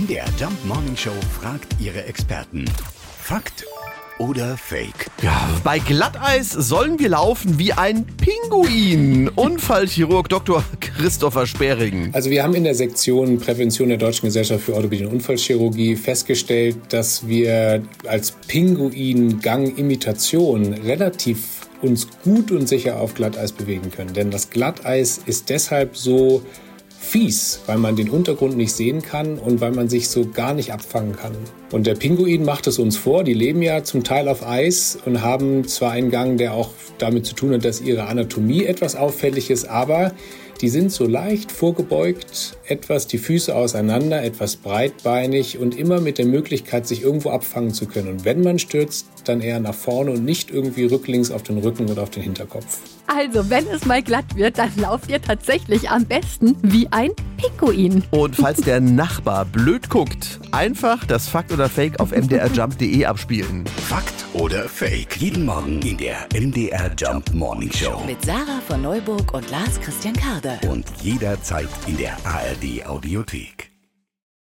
MDR Jump Morning Show fragt ihre Experten. Fakt oder Fake? Ja, bei Glatteis sollen wir laufen wie ein Pinguin. Unfallchirurg Dr. Christopher Sperring. Also wir haben in der Sektion Prävention der Deutschen Gesellschaft für Orthopädie und Unfallchirurgie festgestellt, dass wir als Pinguin-Gang-Imitation relativ uns gut und sicher auf Glatteis bewegen können. Denn das Glatteis ist deshalb so fies, weil man den Untergrund nicht sehen kann und weil man sich so gar nicht abfangen kann. Und der Pinguin macht es uns vor. Die leben ja zum Teil auf Eis und haben zwar einen Gang, der auch damit zu tun hat, dass ihre Anatomie etwas auffällig ist, aber die sind so leicht vorgebeugt, etwas die Füße auseinander, etwas breitbeinig und immer mit der Möglichkeit, sich irgendwo abfangen zu können. Und wenn man stürzt, dann eher nach vorne und nicht irgendwie rücklings auf den Rücken oder auf den Hinterkopf. Also, wenn es mal glatt wird, dann lauft ihr tatsächlich am besten wie ein Pinguin. Und falls der Nachbar blöd guckt, einfach das Fakt oder Fake auf mdrjump.de abspielen. Fakt oder Fake? Jeden Morgen in der MDR Jump Morning Show. Mit Sarah von Neuburg und Lars Christian Karde. Und jederzeit in der ARD Audiothek.